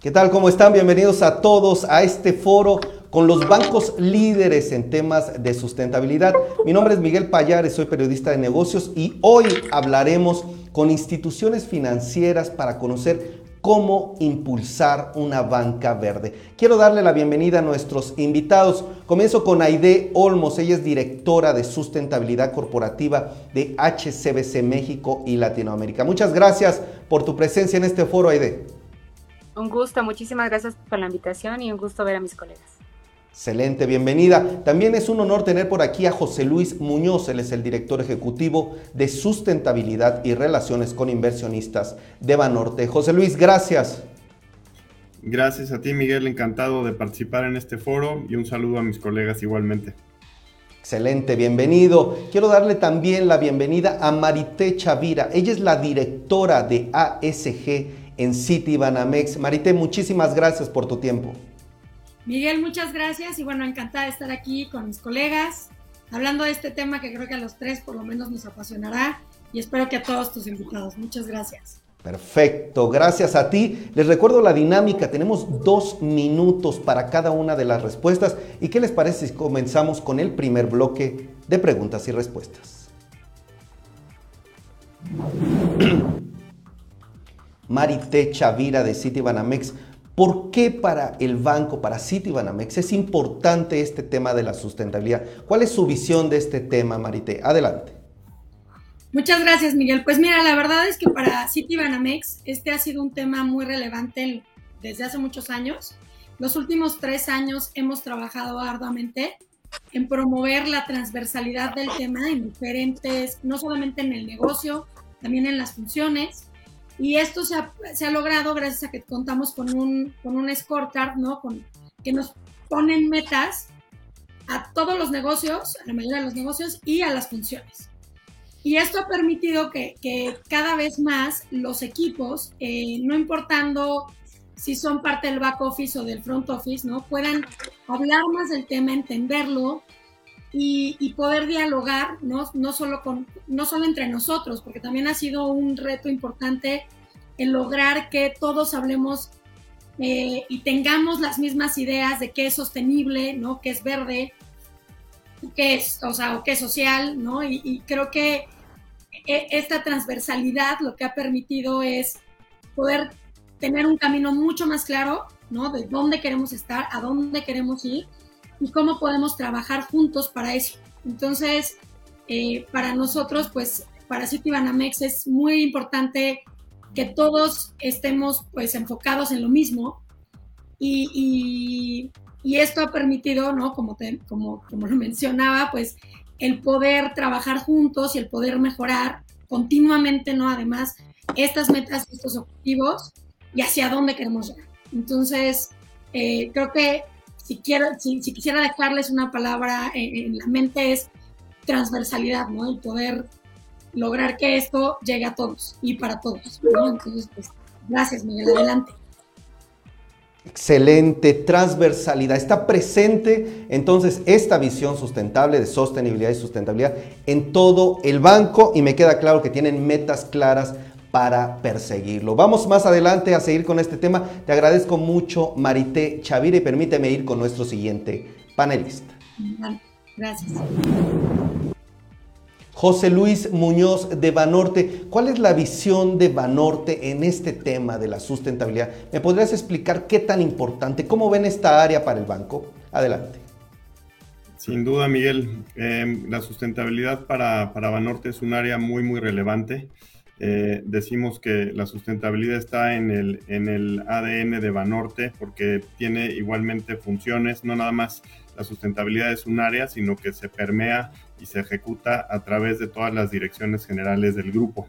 ¿Qué tal? ¿Cómo están? Bienvenidos a todos a este foro con los bancos líderes en temas de sustentabilidad. Mi nombre es Miguel Payares, soy periodista de negocios y hoy hablaremos con instituciones financieras para conocer cómo impulsar una banca verde. Quiero darle la bienvenida a nuestros invitados. Comienzo con Aide Olmos, ella es directora de sustentabilidad corporativa de HCBC México y Latinoamérica. Muchas gracias por tu presencia en este foro, Aide. Un gusto, muchísimas gracias por la invitación y un gusto ver a mis colegas. Excelente, bienvenida. También es un honor tener por aquí a José Luis Muñoz, él es el director ejecutivo de sustentabilidad y relaciones con inversionistas de Banorte. José Luis, gracias. Gracias a ti, Miguel, encantado de participar en este foro y un saludo a mis colegas igualmente. Excelente, bienvenido. Quiero darle también la bienvenida a Marité Chavira. Ella es la directora de ASG en City Banamex. Marité, muchísimas gracias por tu tiempo. Miguel, muchas gracias y bueno, encantada de estar aquí con mis colegas, hablando de este tema que creo que a los tres por lo menos nos apasionará y espero que a todos tus invitados. Muchas gracias. Perfecto, gracias a ti. Les recuerdo la dinámica, tenemos dos minutos para cada una de las respuestas. ¿Y qué les parece si comenzamos con el primer bloque de preguntas y respuestas? Marité Chavira de Citibanamex. ¿Por qué para el banco, para Citibanamex, es importante este tema de la sustentabilidad? ¿Cuál es su visión de este tema, Marité? Adelante. Muchas gracias, Miguel. Pues mira, la verdad es que para Citibanamex este ha sido un tema muy relevante desde hace muchos años. Los últimos tres años hemos trabajado arduamente en promover la transversalidad del tema en diferentes, no solamente en el negocio, también en las funciones. Y esto se ha, se ha, logrado gracias a que contamos con un, con un scorecard, ¿no? Con, que nos ponen metas a todos los negocios, a la mayoría de los negocios y a las funciones. Y esto ha permitido que, que cada vez más los equipos, eh, no importando si son parte del back office o del front office, ¿no? Puedan hablar más del tema, entenderlo y, y, poder dialogar, ¿no? No, solo con, no solo entre nosotros, porque también ha sido un reto importante el lograr que todos hablemos eh, y tengamos las mismas ideas de qué es sostenible, ¿no? qué es verde, qué es, o sea, o qué es social, ¿no? Y, y creo que e, esta transversalidad lo que ha permitido es poder tener un camino mucho más claro, ¿no? De dónde queremos estar, a dónde queremos ir y cómo podemos trabajar juntos para eso. Entonces, eh, para nosotros, pues, para Citibanamex es muy importante que todos estemos, pues, enfocados en lo mismo y, y, y esto ha permitido, ¿no? Como, te, como, como lo mencionaba, pues, el poder trabajar juntos y el poder mejorar continuamente, ¿no? Además, estas metas, estos objetivos y hacia dónde queremos llegar. Entonces, eh, creo que si, quiero, si, si, quisiera dejarles una palabra en, en, la mente es transversalidad, ¿no? El poder lograr que esto llegue a todos y para todos, ¿no? Entonces, pues, gracias, Miguel, adelante. Excelente, transversalidad. Está presente entonces esta visión sustentable de sostenibilidad y sustentabilidad en todo el banco y me queda claro que tienen metas claras para perseguirlo. Vamos más adelante a seguir con este tema. Te agradezco mucho, Marité Chavira, y permíteme ir con nuestro siguiente panelista. Gracias. José Luis Muñoz de Banorte, ¿cuál es la visión de Banorte en este tema de la sustentabilidad? ¿Me podrías explicar qué tan importante, cómo ven esta área para el banco? Adelante. Sin duda, Miguel, eh, la sustentabilidad para, para Banorte es un área muy, muy relevante. Eh, decimos que la sustentabilidad está en el, en el ADN de Banorte porque tiene igualmente funciones, no nada más la sustentabilidad es un área, sino que se permea y se ejecuta a través de todas las direcciones generales del grupo.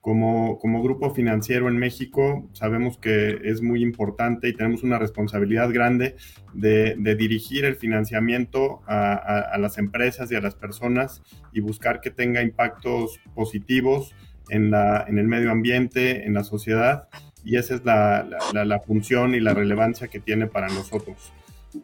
Como, como grupo financiero en México, sabemos que es muy importante y tenemos una responsabilidad grande de, dirigir el financiamiento a, las empresas y a las personas y buscar que tenga impactos positivos en, el medio ambiente, en la sociedad, y esa es la, función y la relevancia que tiene para nosotros.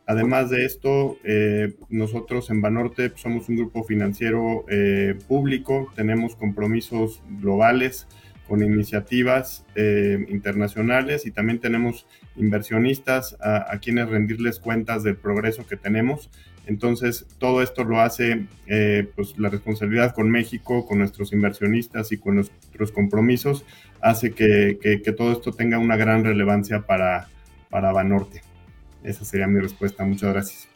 Además de esto, eh, nosotros en Banorte somos un grupo financiero eh, público, tenemos compromisos globales con iniciativas eh, internacionales y también tenemos inversionistas a, quienes rendirles cuentas del progreso que tenemos. Entonces, todo esto lo hace eh, pues, la responsabilidad con México, con nuestros inversionistas y con nuestros compromisos, hace que, todo esto tenga una gran relevancia para, para Banorte. Esa sería mi respuesta. Muchas gracias.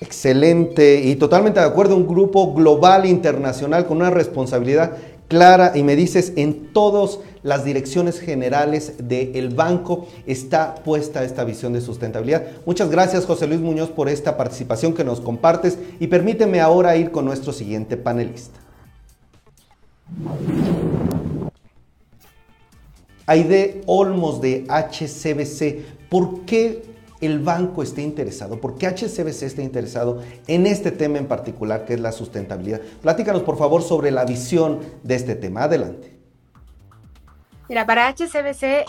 Excelente y totalmente de acuerdo, un grupo global internacional con una responsabilidad clara y me dices en todas las direcciones generales del banco está puesta esta visión de sustentabilidad. Muchas gracias José Luis Muñoz por esta participación que nos compartes y permíteme ahora ir con nuestro siguiente panelista. Aide Olmos de HCBC, ¿por qué el banco esté interesado, por qué HCBC está interesado en este tema en particular que es la sustentabilidad. Platícanos por favor sobre la visión de este tema. Adelante. Mira, para HCBC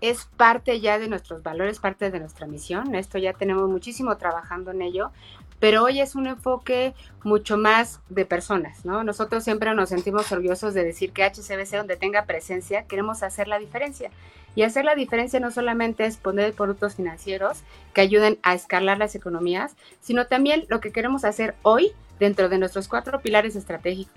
es parte ya de nuestros valores, parte de nuestra misión. Esto ya tenemos muchísimo trabajando en ello, pero hoy es un enfoque mucho más de personas, ¿no? Nosotros siempre nos sentimos orgullosos de decir que HCBC, donde tenga presencia, queremos hacer la diferencia. Y hacer la diferencia no solamente es poner productos financieros que ayuden a escalar las economías, sino también lo que queremos hacer hoy dentro de nuestros cuatro pilares estratégicos,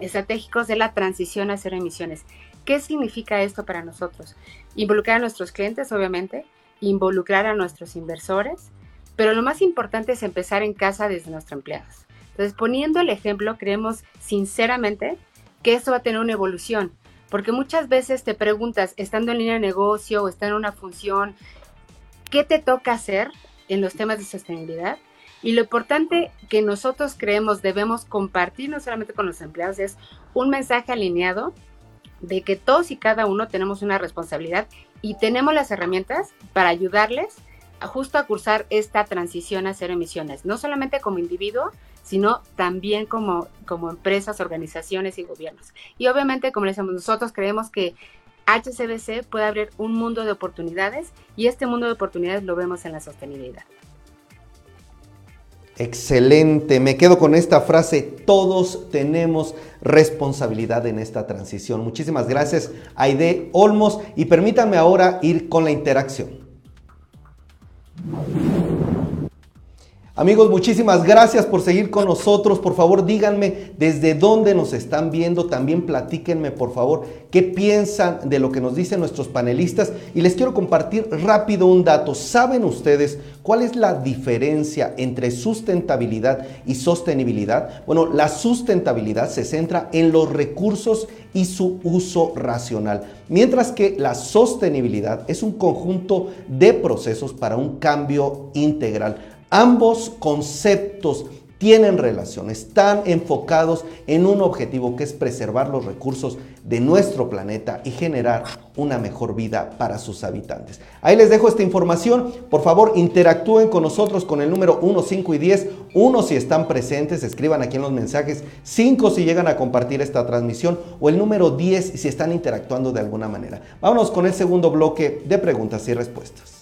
estratégicos de la transición a cero emisiones. ¿Qué significa esto para nosotros? Involucrar a nuestros clientes, obviamente, involucrar a nuestros inversores, pero lo más importante es empezar en casa desde nuestros empleados. Entonces, poniendo el ejemplo, creemos sinceramente que esto va a tener una evolución porque muchas veces te preguntas, estando en línea de negocio o estando en una función, ¿qué te toca hacer en los temas de sostenibilidad? Y lo importante que nosotros creemos debemos compartir no solamente con los empleados es un mensaje alineado de que todos y cada uno tenemos una responsabilidad y tenemos las herramientas para ayudarles justo a cursar esta transición a cero emisiones, no solamente como individuo, sino también como, como empresas, organizaciones y gobiernos. Y obviamente, como les decimos, nosotros creemos que HCBC puede abrir un mundo de oportunidades y este mundo de oportunidades lo vemos en la sostenibilidad. Excelente, me quedo con esta frase, todos tenemos responsabilidad en esta transición. Muchísimas gracias, Aide Olmos, y permítanme ahora ir con la interacción. Thank you. Amigos, muchísimas gracias por seguir con nosotros. Por favor, díganme desde dónde nos están viendo. También platíquenme, por favor, qué piensan de lo que nos dicen nuestros panelistas. Y les quiero compartir rápido un dato. ¿Saben ustedes cuál es la diferencia entre sustentabilidad y sostenibilidad? Bueno, la sustentabilidad se centra en los recursos y su uso racional, mientras que la sostenibilidad es un conjunto de procesos para un cambio integral. Ambos conceptos tienen relación, están enfocados en un objetivo que es preservar los recursos de nuestro planeta y generar una mejor vida para sus habitantes. Ahí les dejo esta información. Por favor, interactúen con nosotros con el número 1, 5 y 10. 1 si están presentes, escriban aquí en los mensajes. 5 si llegan a compartir esta transmisión. O el número 10 si están interactuando de alguna manera. Vámonos con el segundo bloque de preguntas y respuestas.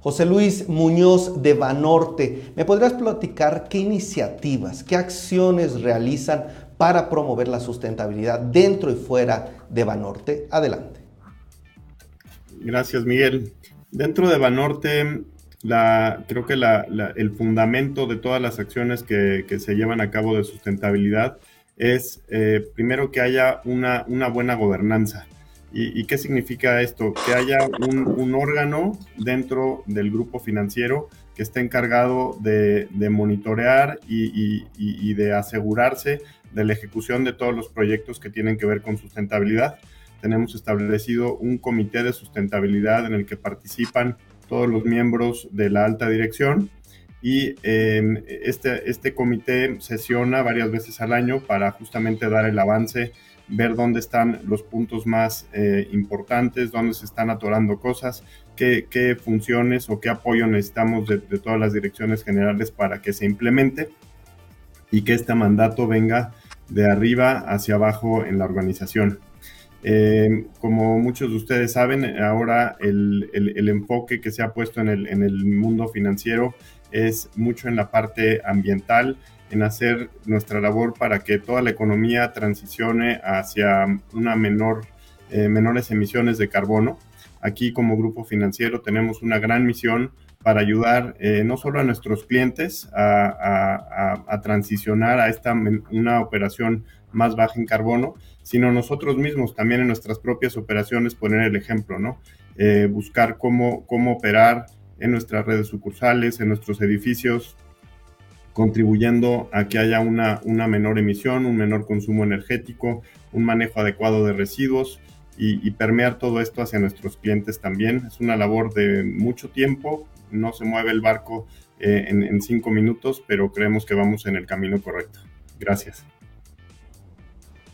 José Luis Muñoz de Banorte, ¿me podrías platicar qué iniciativas, qué acciones realizan para promover la sustentabilidad dentro y fuera de Banorte? Adelante. Gracias, Miguel. Dentro de Banorte, creo que el fundamento de todas las acciones que, se llevan a cabo de sustentabilidad es, eh, primero, que haya una buena gobernanza. ¿Y, qué significa esto? Que haya un, órgano dentro del grupo financiero que esté encargado de, monitorear y, de asegurarse de la ejecución de todos los proyectos que tienen que ver con sustentabilidad. Tenemos establecido un comité de sustentabilidad en el que participan todos los miembros de la alta dirección y em, este, este comité sesiona varias veces al año para justamente dar el avance ver dónde están los puntos más eh, importantes, dónde se están atorando cosas, qué, funciones o qué apoyo necesitamos de, todas las direcciones generales para que se implemente y que este mandato venga de arriba hacia abajo en la organización. Eh, como muchos de ustedes saben, ahora el, enfoque que se ha puesto en el, en el mundo financiero es mucho en la parte ambiental en hacer nuestra labor para que toda la economía transicione hacia una menor, eh, menores emisiones de carbono. Aquí como grupo financiero tenemos una gran misión para ayudar eh, no solo a nuestros clientes a, transicionar a esta una operación más baja en carbono, sino nosotros mismos también en nuestras propias operaciones poner el ejemplo, ¿no? Eh, buscar cómo, cómo operar en nuestras redes sucursales, en nuestros edificios, contribuyendo a que haya una, una menor emisión, un menor consumo energético, un manejo adecuado de residuos y, permear todo esto hacia nuestros clientes también. Es una labor de mucho tiempo, no se mueve el barco eh, en, en cinco minutos, pero creemos que vamos en el camino correcto. Gracias.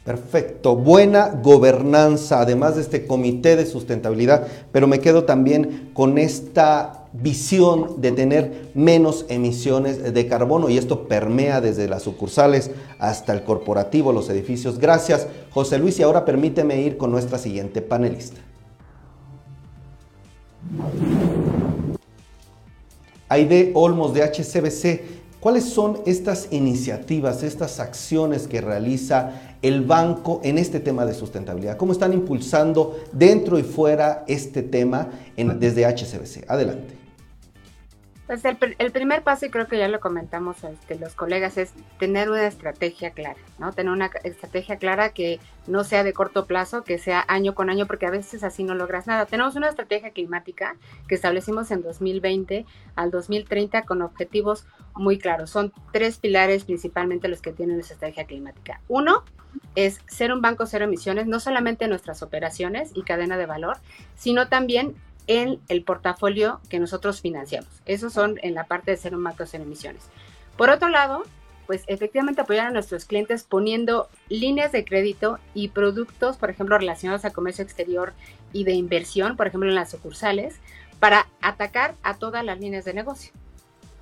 Perfecto, buena gobernanza, además de este comité de sustentabilidad, pero me quedo también con esta visión de tener menos emisiones de carbono y esto permea desde las sucursales hasta el corporativo, los edificios. Gracias, José Luis, y ahora permíteme ir con nuestra siguiente panelista. Aide Olmos de HCBC, ¿cuáles son estas iniciativas, estas acciones que realiza el banco en este tema de sustentabilidad? ¿Cómo están impulsando dentro y fuera este tema desde HCBC? Adelante. Pues el, primer paso, y creo que ya lo comentamos este, los colegas, es tener una estrategia clara, ¿no? Tener una estrategia clara que no sea de corto plazo, que sea año con año, porque a veces así no logras nada. Tenemos una estrategia climática que establecimos en 2020 al 2030 con objetivos muy claros. Son tres pilares principalmente los que tienen esa estrategia climática. Uno es ser un banco cero emisiones, no solamente en nuestras operaciones y cadena de valor, sino también en el portafolio que nosotros financiamos. Esos son en la parte de ser un macro en emisiones. Por otro lado, pues efectivamente apoyar a nuestros clientes poniendo líneas de crédito y productos, por ejemplo, relacionados a comercio exterior y de inversión, por ejemplo, en las sucursales, para atacar a todas las líneas de negocio,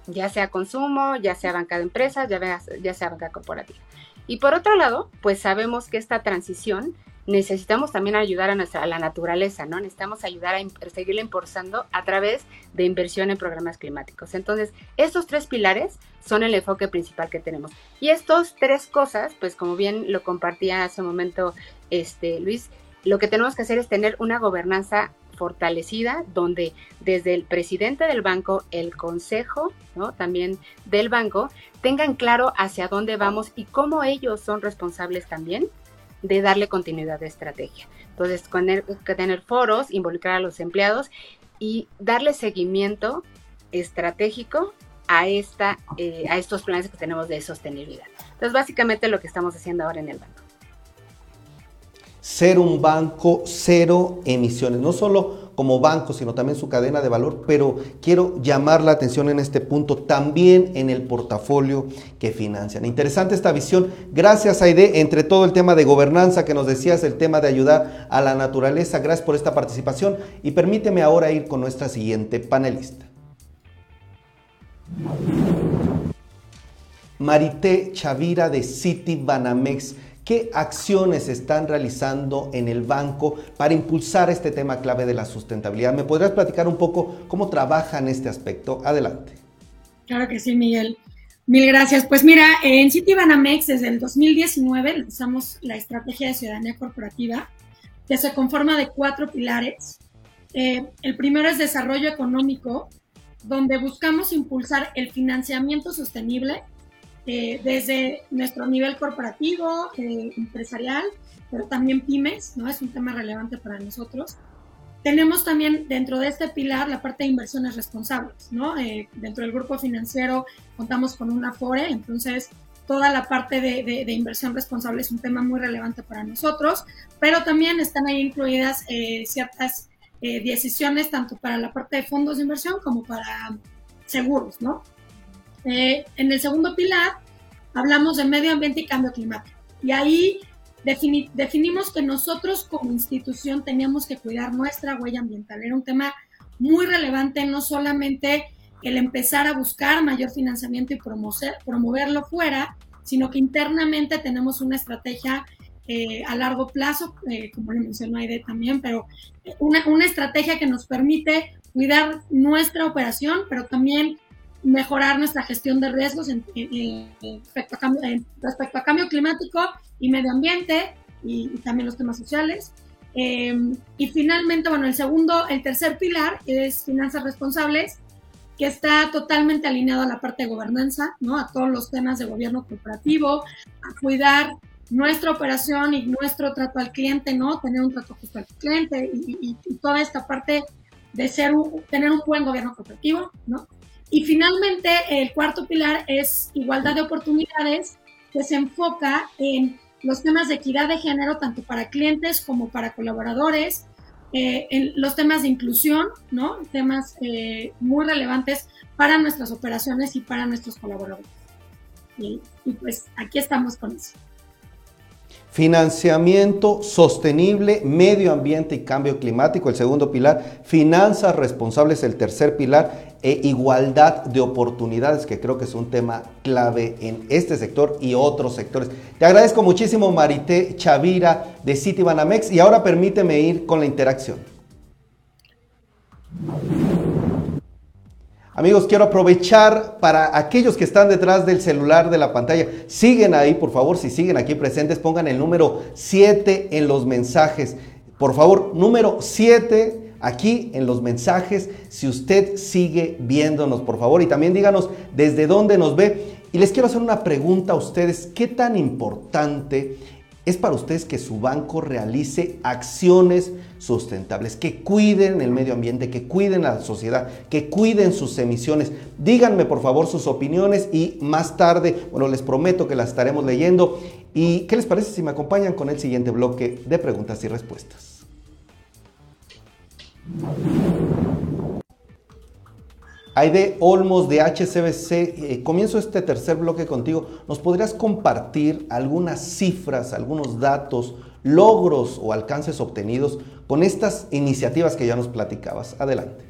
ya sea consumo, ya sea banca de empresas, ya, ya sea banca corporativa. Y por otro lado, pues sabemos que esta transición necesitamos también ayudar a, nuestra, a la naturaleza, ¿no? Necesitamos ayudar a seguirla impulsando a través de inversión en programas climáticos. Entonces, estos tres pilares son el enfoque principal que tenemos. Y estos tres cosas, pues como bien lo compartía hace un momento este, Luis, lo que tenemos que hacer es tener una gobernanza fortalecida donde desde el presidente del banco, el consejo, ¿no? también del banco, tengan claro hacia dónde vamos y cómo ellos son responsables también de darle continuidad de estrategia. Entonces, tener, tener foros, involucrar a los empleados y darle seguimiento estratégico a, esta, eh, a estos planes que tenemos de sostenibilidad. Entonces, básicamente lo que estamos haciendo ahora en el banco ser un banco cero emisiones, no solo como banco, sino también su cadena de valor, pero quiero llamar la atención en este punto también en el portafolio que financian. Interesante esta visión. Gracias, Aide, entre todo el tema de gobernanza que nos decías, el tema de ayudar a la naturaleza. Gracias por esta participación y permíteme ahora ir con nuestra siguiente panelista. Marité Chavira de City Banamex ¿Qué acciones están realizando en el banco para impulsar este tema clave de la sustentabilidad? ¿Me podrías platicar un poco cómo trabajan este aspecto? Adelante. Claro que sí, Miguel. Mil gracias. Pues mira, en Citibanamex desde el 2019 lanzamos la estrategia de ciudadanía corporativa que se conforma de cuatro pilares. Eh, el primero es desarrollo económico, donde buscamos impulsar el financiamiento sostenible eh, desde nuestro nivel corporativo, eh, empresarial, pero también pymes, ¿no? Es un tema relevante para nosotros. Tenemos también dentro de este pilar la parte de inversiones responsables, ¿no? Eh, dentro del grupo financiero contamos con una FORE, entonces toda la parte de, de, inversión responsable es un tema muy relevante para nosotros, pero también están ahí incluidas ciertas decisiones tanto para la parte de fondos de inversión como para seguros, ¿no? Eh, en el segundo pilar hablamos de medio ambiente y cambio climático. Y ahí definimos que nosotros como institución teníamos que cuidar nuestra huella ambiental. Era un tema muy relevante, no solamente el empezar a buscar mayor financiamiento y promoverlo fuera, sino que internamente tenemos una estrategia eh, a largo plazo, eh, como le mencionó Aide también, pero una estrategia que nos permite cuidar nuestra operación, pero también mejorar nuestra gestión de riesgos respecto, a cambio, climático y medio ambiente y, también los temas sociales. Em, y finalmente, bueno, el segundo, el tercer pilar es finanzas responsables, que está totalmente alineado a la parte de gobernanza, ¿no? A todos los temas de gobierno corporativo, a cuidar nuestra operación y nuestro trato al cliente, ¿no? Tener un trato justo al cliente y, toda esta parte de ser tener un buen gobierno corporativo, ¿no? Y finalmente, el cuarto pilar es igualdad de oportunidades, que se enfoca en los temas de equidad de género, tanto para clientes como para colaboradores, eh, en los temas de inclusión, ¿no? Temas eh, muy relevantes para nuestras operaciones y para nuestros colaboradores. y pues aquí estamos con eso. Financiamiento sostenible, medio ambiente y cambio climático, el segundo pilar. Finanzas responsables, el tercer pilar. E igualdad de oportunidades, que creo que es un tema clave en este sector y otros sectores. Te agradezco muchísimo, Marité Chavira de Citibanamex. Y ahora permíteme ir con la interacción. Amigos, quiero aprovechar para aquellos que están detrás del celular de la pantalla. Siguen ahí, por favor, si siguen aquí presentes, pongan el número 7 en los mensajes. Por favor, número 7 aquí en los mensajes, si usted sigue viéndonos, por favor. Y también díganos desde dónde nos ve. Y les quiero hacer una pregunta a ustedes. ¿Qué tan importante es para ustedes que su banco realice acciones sustentables, que cuiden el medio ambiente, que cuiden la sociedad, que cuiden sus emisiones. Díganme por favor sus opiniones y más tarde, bueno, les prometo que las estaremos leyendo. ¿Y qué les parece si me acompañan con el siguiente bloque de preguntas y respuestas? Aide Olmos de HCBC, eh, comienzo este tercer bloque contigo. ¿Nos podrías compartir algunas cifras, algunos datos, logros o alcances obtenidos con estas iniciativas que ya nos platicabas? Adelante.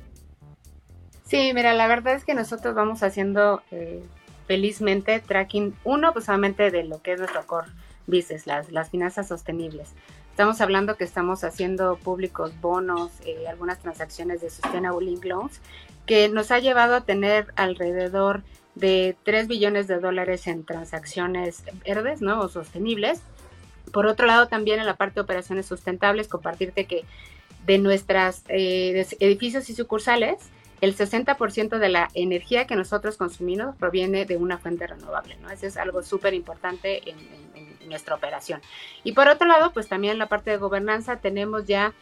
Sí, mira, la verdad es que nosotros vamos haciendo eh, felizmente tracking, uno, pues solamente de lo que es nuestro core business, las, las finanzas sostenibles. Estamos hablando que estamos haciendo públicos bonos, eh, algunas transacciones de Sustainable Link Loans que nos ha llevado a tener alrededor de 3 billones de dólares en transacciones verdes, ¿no? O sostenibles. Por otro lado, también en la parte de operaciones sustentables, compartirte que de nuestros eh, edificios y sucursales, el 60% de la energía que nosotros consumimos proviene de una fuente renovable, ¿no? Eso es algo súper importante en, en, nuestra operación. Y por otro lado, pues también en la parte de gobernanza tenemos ya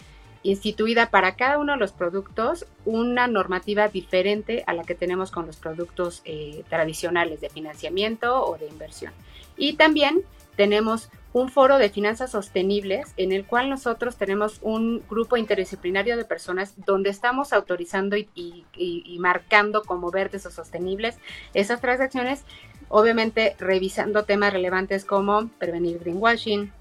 instituida para cada uno de los productos una normativa diferente a la que tenemos con los productos eh, tradicionales de financiamiento o de inversión. Y también tenemos un foro de finanzas sostenibles en el cual nosotros tenemos un grupo interdisciplinario de personas donde estamos autorizando y marcando como verdes o sostenibles esas transacciones, obviamente revisando temas relevantes como prevenir greenwashing,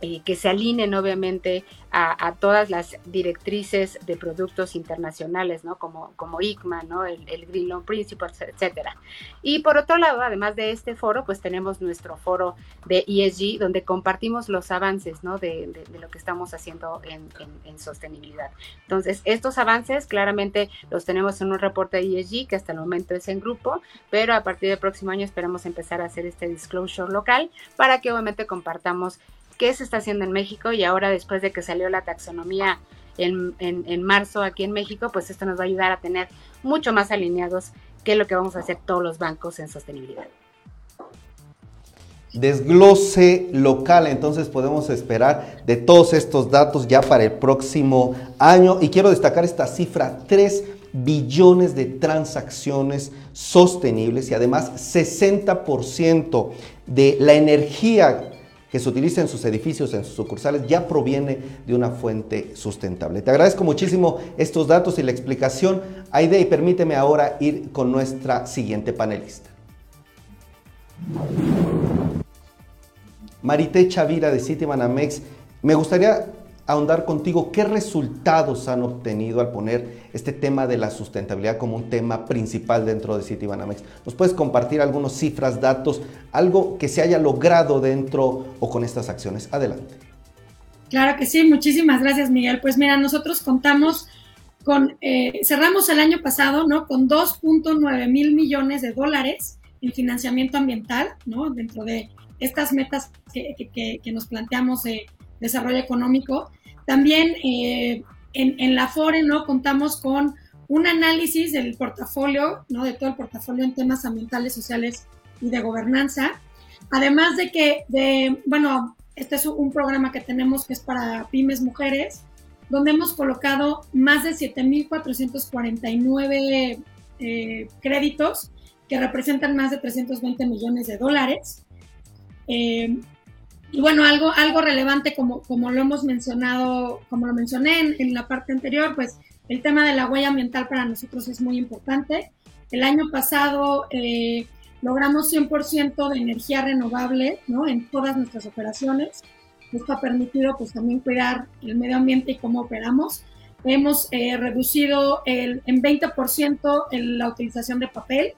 eh, que se alineen obviamente a, todas las directrices de productos internacionales, ¿no? Como, como ICMA, ¿no? El, Green Loan Principles, etcétera. Y por otro lado, además de este foro, pues tenemos nuestro foro de ESG, donde compartimos los avances, ¿no? De, lo que estamos haciendo en, en, sostenibilidad. Entonces, estos avances claramente los tenemos en un reporte de ESG, que hasta el momento es en grupo, pero a partir del próximo año esperamos empezar a hacer este disclosure local para que obviamente compartamos qué se está haciendo en México y ahora después de que salió la taxonomía en, en, marzo aquí en México, pues esto nos va a ayudar a tener mucho más alineados que lo que vamos a hacer todos los bancos en sostenibilidad. Desglose local, entonces podemos esperar de todos estos datos ya para el próximo año. Y quiero destacar esta cifra, 3 billones de transacciones sostenibles y además 60% de la energía que se utiliza en sus edificios, en sus sucursales, ya proviene de una fuente sustentable. Te agradezco muchísimo estos datos y la explicación. Aide, y permíteme ahora ir con nuestra siguiente panelista. Marité Chavira de Citibanamex, me gustaría ahondar contigo qué resultados han obtenido al poner este tema de la sustentabilidad como un tema principal dentro de Citibanamex. ¿Nos puedes compartir algunas cifras, datos, algo que se haya logrado dentro o con estas acciones? Adelante. Claro que sí, muchísimas gracias Miguel. Pues mira, nosotros contamos con, eh, cerramos el año pasado, ¿no? Con 2.9 mil millones de dólares en financiamiento ambiental, ¿no? Dentro de estas metas que, que, nos planteamos de desarrollo económico. También eh, en, en, la FORE, ¿no? Contamos con un análisis del portafolio, ¿no? De todo el portafolio en temas ambientales, sociales y de gobernanza. Además de que, de, bueno, este es un programa que tenemos que es para pymes mujeres, donde hemos colocado más de 7.449 eh, créditos que representan más de 320 millones de dólares. Eh, y bueno, algo, algo relevante como, como lo hemos mencionado, como lo mencioné en, la parte anterior, pues el tema de la huella ambiental para nosotros es muy importante. El año pasado eh, logramos 100% de energía renovable ¿no? en todas nuestras operaciones. Esto ha permitido pues también cuidar el medio ambiente y cómo operamos. Hemos eh, reducido el, en 20% la utilización de papel,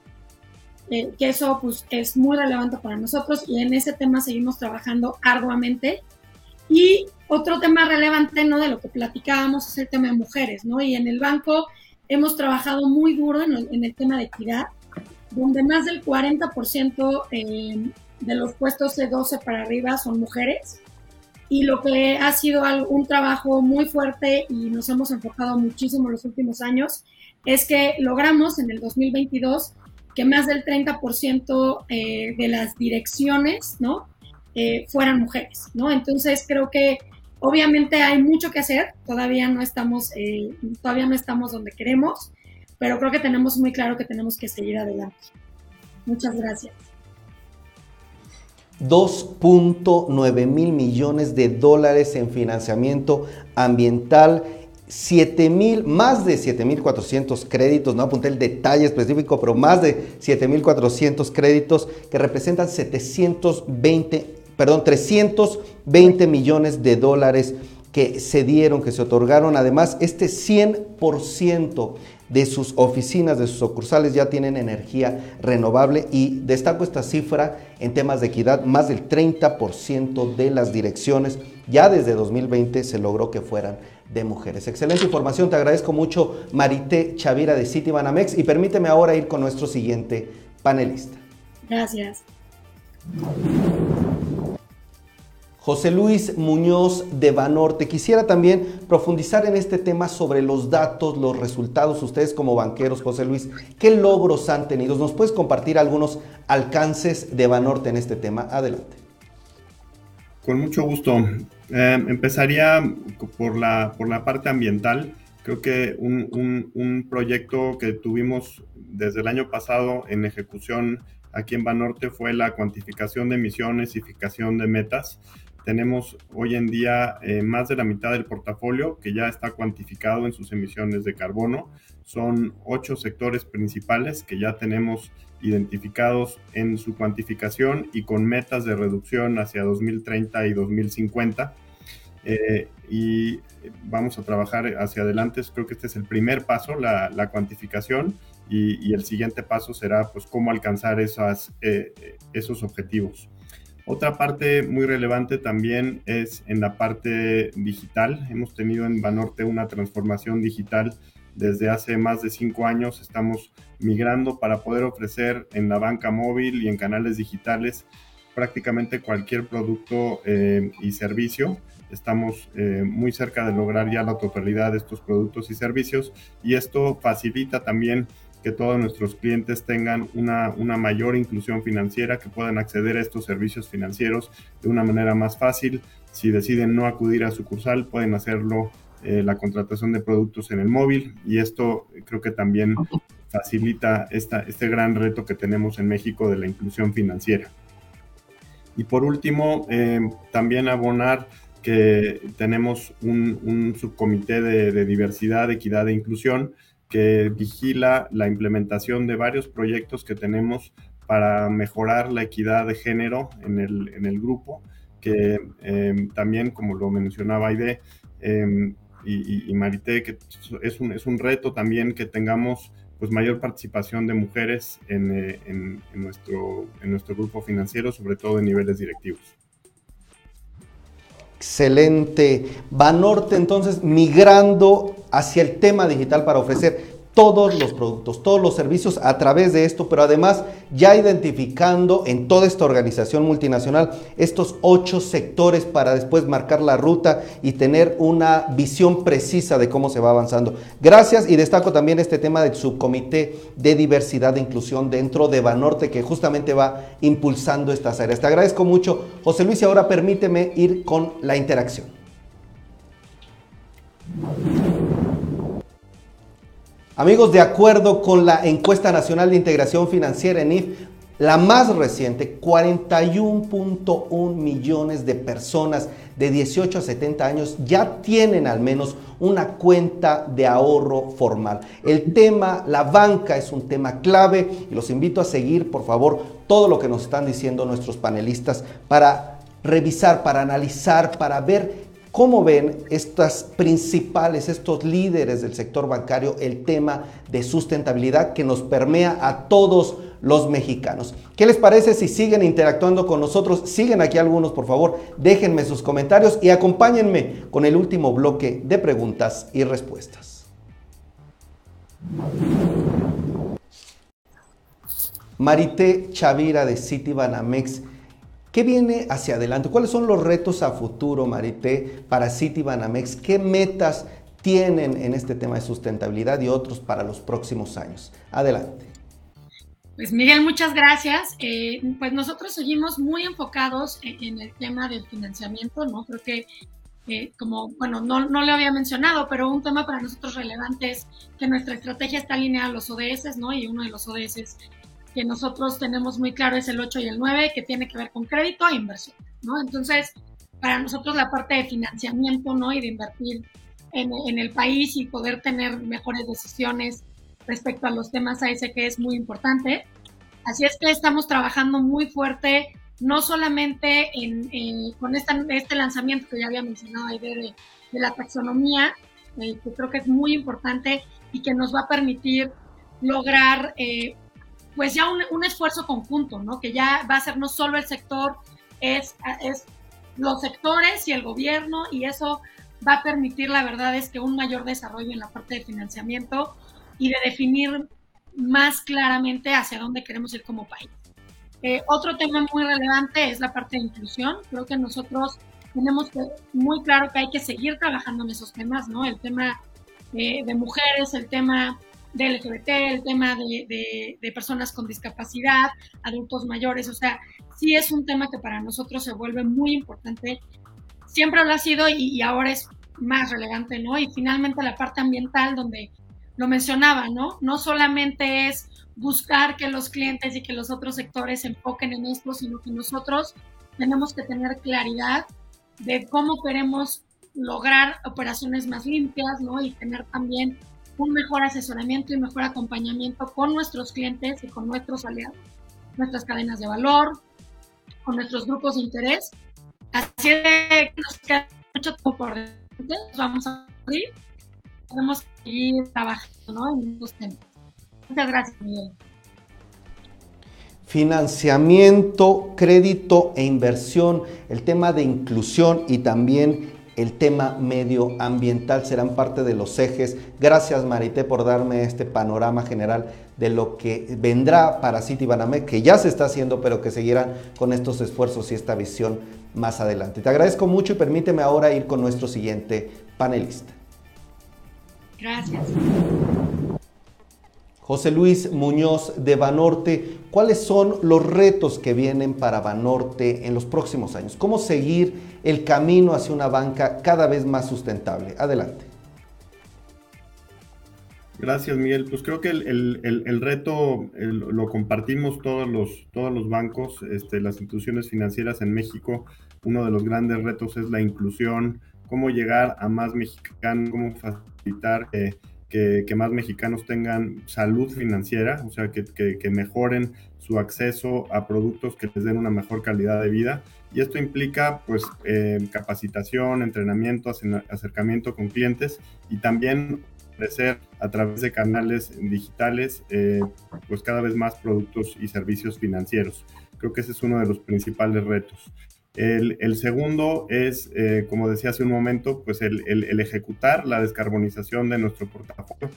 eh, que eso pues es muy relevante para nosotros y en ese tema seguimos trabajando arduamente. Y otro tema relevante, ¿no? De lo que platicábamos es el tema de mujeres, ¿no? Y en el banco hemos trabajado muy duro en el, tema de equidad, donde más del 40% eh, de los puestos de 12 para arriba son mujeres y lo que ha sido un trabajo muy fuerte y nos hemos enfocado muchísimo en los últimos años es que logramos en el 2022 que más del 30% eh, de las direcciones, ¿no? Eh, fueran mujeres, ¿no? Entonces creo que obviamente hay mucho que hacer, todavía no estamos, eh, todavía no estamos donde queremos, pero creo que tenemos muy claro que tenemos que seguir adelante. Muchas gracias. 2.9 mil millones de dólares en financiamiento ambiental, 7 mil, más de 7.400 créditos, no apunté el detalle específico, pero más de 7.400 créditos que representan 720, perdón, 320 millones de dólares que se dieron, que se otorgaron. Además, este 100% de sus oficinas, de sus sucursales ya tienen energía renovable y destaco esta cifra en temas de equidad, más del 30% de las direcciones ya desde 2020 se logró que fueran de mujeres. Excelente información, te agradezco mucho Marité Chavira de Citibanamex y permíteme ahora ir con nuestro siguiente panelista. Gracias. José Luis Muñoz de Banorte. Quisiera también profundizar en este tema sobre los datos, los resultados. Ustedes como banqueros, José Luis, ¿qué logros han tenido? ¿Nos puedes compartir algunos alcances de Banorte en este tema? Adelante. Con mucho gusto. Eh, empezaría por la, por la parte ambiental. Creo que un, un proyecto que tuvimos desde el año pasado en ejecución aquí en Banorte fue la cuantificación de emisiones y fijación de metas tenemos hoy en día eh, más de la mitad del portafolio que ya está cuantificado en sus emisiones de carbono. Son ocho sectores principales que ya tenemos identificados en su cuantificación y con metas de reducción hacia 2030 y 2050. Eh, y vamos a trabajar hacia adelante. Creo que este es el primer paso, la, cuantificación, y, el siguiente paso será pues cómo alcanzar esas, eh, esos objetivos. Otra parte muy relevante también es en la parte digital. Hemos tenido en Banorte una transformación digital desde hace más de cinco años. Estamos migrando para poder ofrecer en la banca móvil y en canales digitales prácticamente cualquier producto eh, y servicio. Estamos eh, muy cerca de lograr ya la totalidad de estos productos y servicios y esto facilita también que todos nuestros clientes tengan una, una, mayor inclusión financiera, que puedan acceder a estos servicios financieros de una manera más fácil. Si deciden no acudir a sucursal, pueden hacerlo eh, la contratación de productos en el móvil y esto creo que también facilita esta, este gran reto que tenemos en México de la inclusión financiera. Y por último, eh, también abonar que tenemos un, subcomité de, de diversidad, equidad e inclusión, que vigila la implementación de varios proyectos que tenemos para mejorar la equidad de género en el, en el grupo, que em, también, como lo mencionaba Aide em, y, y, Marité, que es un, es un reto también que tengamos pues mayor participación de mujeres en, eh, en, en, nuestro, en nuestro grupo financiero, sobre todo en niveles directivos. Excelente. Banorte entonces migrando hacia el tema digital para ofrecer todos los productos, todos los servicios a través de esto, pero además ya identificando en toda esta organización multinacional estos ocho sectores para después marcar la ruta y tener una visión precisa de cómo se va avanzando. Gracias y destaco también este tema del subcomité de diversidad e inclusión dentro de Banorte que justamente va impulsando estas áreas. Te agradezco mucho, José Luis, y ahora permíteme ir con la interacción. Amigos, de acuerdo con la encuesta nacional de integración financiera ENIF, la más reciente, 41.1 millones de personas de 18 a 70 años ya tienen al menos una cuenta de ahorro formal. El tema, la banca es un tema clave y los invito a seguir, por favor, todo lo que nos están diciendo nuestros panelistas para revisar, para analizar, para ver ¿Cómo ven estas principales, estos líderes del sector bancario, el tema de sustentabilidad que nos permea a todos los mexicanos? ¿Qué les parece si siguen interactuando con nosotros? Siguen aquí algunos, por favor, déjenme sus comentarios y acompáñenme con el último bloque de preguntas y respuestas. Marité Chavira de Citibanamex ¿Qué viene hacia adelante? ¿Cuáles son los retos a futuro, Marité, para Citibanamex? ¿Qué metas tienen en este tema de sustentabilidad y otros para los próximos años? Adelante. Pues Miguel, muchas gracias. Eh, pues nosotros seguimos muy enfocados en, el tema del financiamiento, ¿no? Creo que eh, como, bueno, no, no le había mencionado, pero un tema para nosotros relevante es que nuestra estrategia está alineada a los ODS, ¿no? Y uno de los ODS que nosotros tenemos muy claro es el 8 y el 9, que tiene que ver con crédito e inversión, ¿no? Entonces, para nosotros la parte de financiamiento, ¿no? Y de invertir en, en el país y poder tener mejores decisiones respecto a los temas AS que es muy importante. Así es que estamos trabajando muy fuerte, no solamente en, con esta, este lanzamiento que ya había mencionado ahí de, de la taxonomía, eh, que creo que es muy importante y que nos va a permitir lograr eh, pues ya un, esfuerzo conjunto, ¿no? Que ya va a ser no solo el sector, es, los sectores y el gobierno y eso va a permitir, la verdad es que un mayor desarrollo en la parte de financiamiento y de definir más claramente hacia dónde queremos ir como país. Eh, otro tema muy relevante es la parte de inclusión. Creo que nosotros tenemos muy claro que hay que seguir trabajando en esos temas, ¿no? El tema eh, de mujeres, el tema de LGBT, el tema de, de, personas con discapacidad, adultos mayores, o sea, sí es un tema que para nosotros se vuelve muy importante. Siempre lo ha sido y, ahora es más relevante, ¿no? Y finalmente la parte ambiental, donde lo mencionaba, ¿no? No solamente es buscar que los clientes y que los otros sectores se enfoquen en esto, sino que nosotros tenemos que tener claridad de cómo queremos lograr operaciones más limpias, ¿no? Y tener también un mejor asesoramiento y mejor acompañamiento con nuestros clientes y con nuestros aliados, nuestras cadenas de valor, con nuestros grupos de interés. Así que nos queda mucho tiempo por delante, vamos a abrir, podemos seguir trabajando ¿no? en estos temas. Muchas gracias, Miguel. Financiamiento, crédito e inversión, el tema de inclusión y también el tema medioambiental serán parte de los ejes. Gracias Marité por darme este panorama general de lo que vendrá para City que ya se está haciendo, pero que seguirán con estos esfuerzos y esta visión más adelante. Te agradezco mucho y permíteme ahora ir con nuestro siguiente panelista. Gracias. José Luis Muñoz de Banorte, ¿cuáles son los retos que vienen para Banorte en los próximos años? ¿Cómo seguir el camino hacia una banca cada vez más sustentable? Adelante. Gracias, Miguel. Pues creo que el, reto lo compartimos todos los, todos los bancos, este, las instituciones financieras en México. Uno de los grandes retos es la inclusión, cómo llegar a más mexicanos, cómo facilitar eh, que, más mexicanos tengan salud financiera, o sea, que, mejoren su acceso a productos que les den una mejor calidad de vida. Y esto implica, pues, eh, capacitación, entrenamiento, acercamiento con clientes y también ofrecer a través de canales digitales, eh, pues, cada vez más productos y servicios financieros. Creo que ese es uno de los principales retos. El, segundo es, eh, como decía hace un momento, pues el, ejecutar la descarbonización de nuestro portafolio,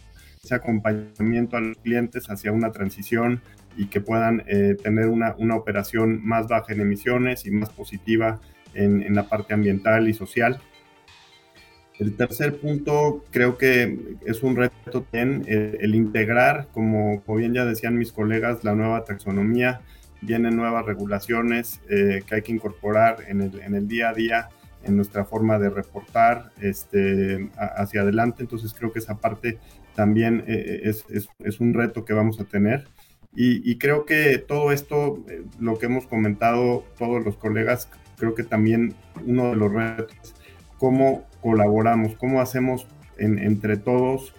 ese acompañamiento a los clientes hacia una transición y que puedan eh, tener una, operación más baja en emisiones y más positiva en, la parte ambiental y social. El tercer punto creo que es un reto también el, integrar, como, como bien ya decían mis colegas, la nueva taxonomía, vienen nuevas regulaciones eh, que hay que incorporar en el, en el, día a día en nuestra forma de reportar este, hacia adelante. Entonces creo que esa parte también eh, es, es, es, un reto que vamos a tener. Y, y, creo que todo esto, eh, lo que hemos comentado todos los colegas, creo que también uno de los retos es cómo colaboramos, cómo hacemos en, entre todos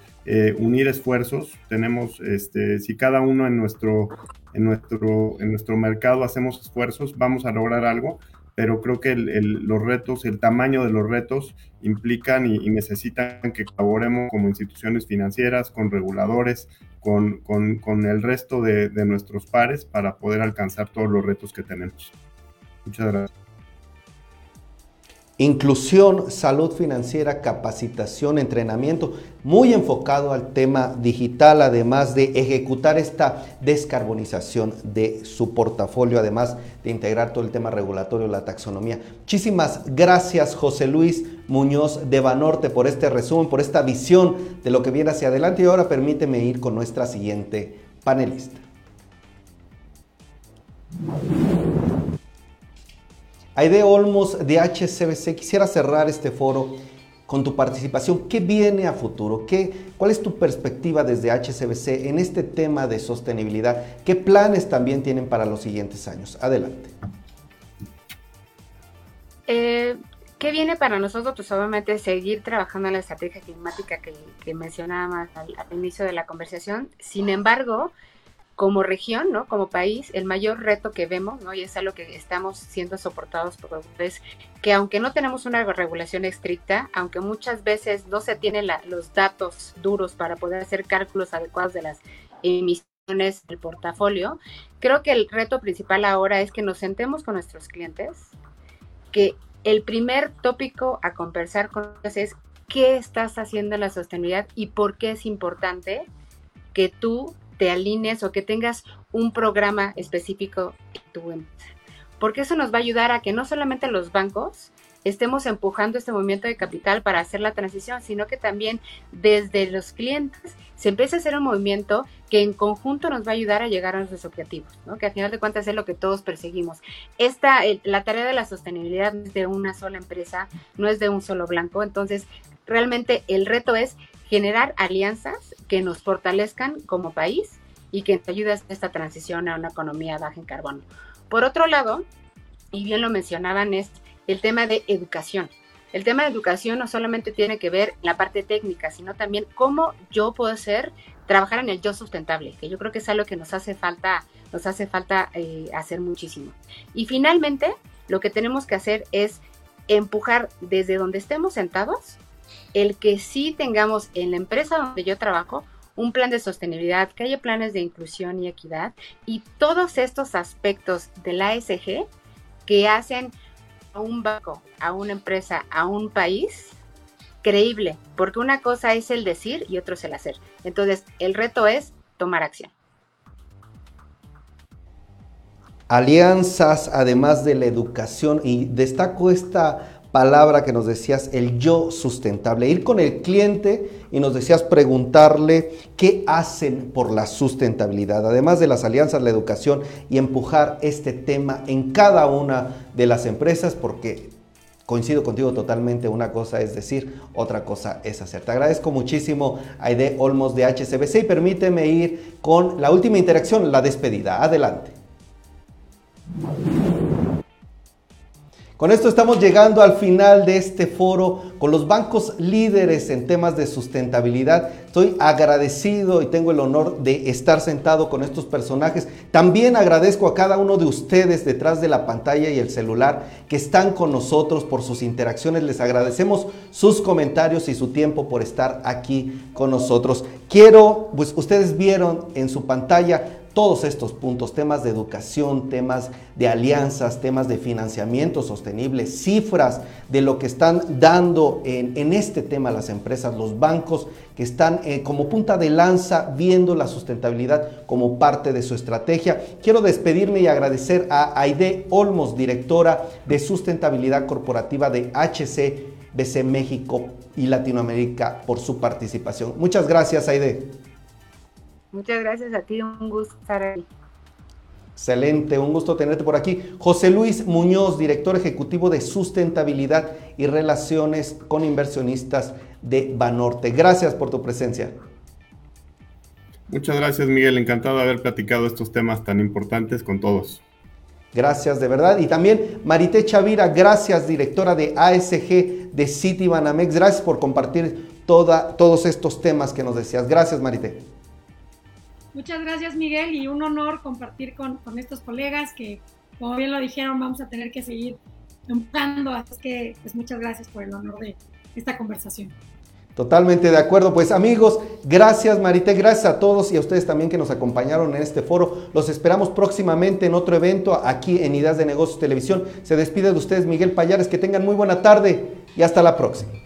unir esfuerzos. Tenemos, este, si cada uno en nuestro en nuestro, en nuestro mercado hacemos esfuerzos, vamos a lograr algo, pero creo que los retos, el tamaño de los retos implican y, necesitan que colaboremos como instituciones financieras, con reguladores, con, con, el resto de, de nuestros pares para poder alcanzar todos los retos que tenemos. Muchas gracias. Inclusión, salud financiera, capacitación, entrenamiento, muy enfocado al tema digital, además de ejecutar esta descarbonización de su portafolio, además de integrar todo el tema regulatorio, la taxonomía. Muchísimas gracias, José Luis Muñoz de Banorte, por este resumen, por esta visión de lo que viene hacia adelante. Y ahora permíteme ir con nuestra siguiente panelista. Aide Olmos de HCBC, quisiera cerrar este foro con tu participación. ¿Qué viene a futuro? ¿Qué, ¿Cuál es tu perspectiva desde HCBC en este tema de sostenibilidad? ¿Qué planes también tienen para los siguientes años? Adelante. Eh, ¿Qué viene para nosotros? Pues obviamente seguir trabajando en la estrategia climática que, que mencionaba al, al inicio de la conversación. Sin embargo, como región, ¿no? Como país, el mayor reto que vemos, ¿no? Y es algo que estamos siendo soportados por es que aunque no tenemos una regulación estricta, aunque muchas veces no se tienen los datos duros para poder hacer cálculos adecuados de las emisiones del portafolio, creo que el reto principal ahora es que nos sentemos con nuestros clientes, que el primer tópico a conversar con ellos es qué estás haciendo en la sostenibilidad y por qué es importante que tú te alinees o que tengas un programa específico en tu empresa. Porque eso nos va a ayudar a que no solamente los bancos estemos empujando este movimiento de capital para hacer la transición, sino que también desde los clientes se empiece a hacer un movimiento que en conjunto nos va a ayudar a llegar a nuestros objetivos, ¿no? que al final de cuentas es lo que todos perseguimos. Esta, la tarea de la sostenibilidad no es de una sola empresa, no es de un solo blanco, entonces realmente el reto es generar alianzas que nos fortalezcan como país y que nos ayuden a esta transición a una economía baja en carbono. Por otro lado, y bien lo mencionaban, es el tema de educación. El tema de educación no solamente tiene que ver la parte técnica, sino también cómo yo puedo hacer, trabajar en el yo sustentable, que yo creo que es algo que nos hace falta, nos hace falta eh, hacer muchísimo. Y finalmente, lo que tenemos que hacer es empujar desde donde estemos sentados el que sí tengamos en la empresa donde yo trabajo un plan de sostenibilidad, que haya planes de inclusión y equidad y todos estos aspectos del ASG que hacen a un banco, a una empresa, a un país creíble, porque una cosa es el decir y otro es el hacer. Entonces, el reto es tomar acción. Alianzas, además de la educación, y destaco esta palabra que nos decías, el yo sustentable. Ir con el cliente y nos decías preguntarle qué hacen por la sustentabilidad, además de las alianzas, la educación y empujar este tema en cada una de las empresas, porque coincido contigo totalmente, una cosa es decir, otra cosa es hacer. Te agradezco muchísimo, Aide Olmos de HCBC, y permíteme ir con la última interacción, la despedida. Adelante. Con esto estamos llegando al final de este foro con los bancos líderes en temas de sustentabilidad. Estoy agradecido y tengo el honor de estar sentado con estos personajes. También agradezco a cada uno de ustedes detrás de la pantalla y el celular que están con nosotros por sus interacciones. Les agradecemos sus comentarios y su tiempo por estar aquí con nosotros. Quiero, pues ustedes vieron en su pantalla todos estos puntos, temas de educación, temas de alianzas, temas de financiamiento sostenible, cifras de lo que están dando en, este tema las empresas, los bancos que están eh, como punta de lanza viendo la sustentabilidad como parte de su estrategia. Quiero despedirme y agradecer a Aide Olmos, directora de sustentabilidad corporativa de HCBC México y Latinoamérica, por su participación. Muchas gracias, Aide. Muchas gracias a ti, un gusto estar ahí. Excelente, un gusto tenerte por aquí. José Luis Muñoz, director ejecutivo de sustentabilidad y relaciones con inversionistas de Banorte. Gracias por tu presencia. Muchas gracias, Miguel. Encantado de haber platicado estos temas tan importantes con todos. Gracias, de verdad. Y también Marité Chavira, gracias, directora de ASG de City Banamex. Gracias por compartir toda, todos estos temas que nos decías. Gracias, Marité. Muchas gracias, Miguel, y un honor compartir con, estos colegas que, como bien lo dijeron, vamos a tener que seguir empujando. Así que, pues muchas gracias por el honor de esta conversación. Totalmente de acuerdo. Pues amigos, gracias Marité, gracias a todos y a ustedes también que nos acompañaron en este foro. Los esperamos próximamente en otro evento aquí en Ideas de Negocios Televisión. Se despide de ustedes Miguel Payares. Que tengan muy buena tarde y hasta la próxima.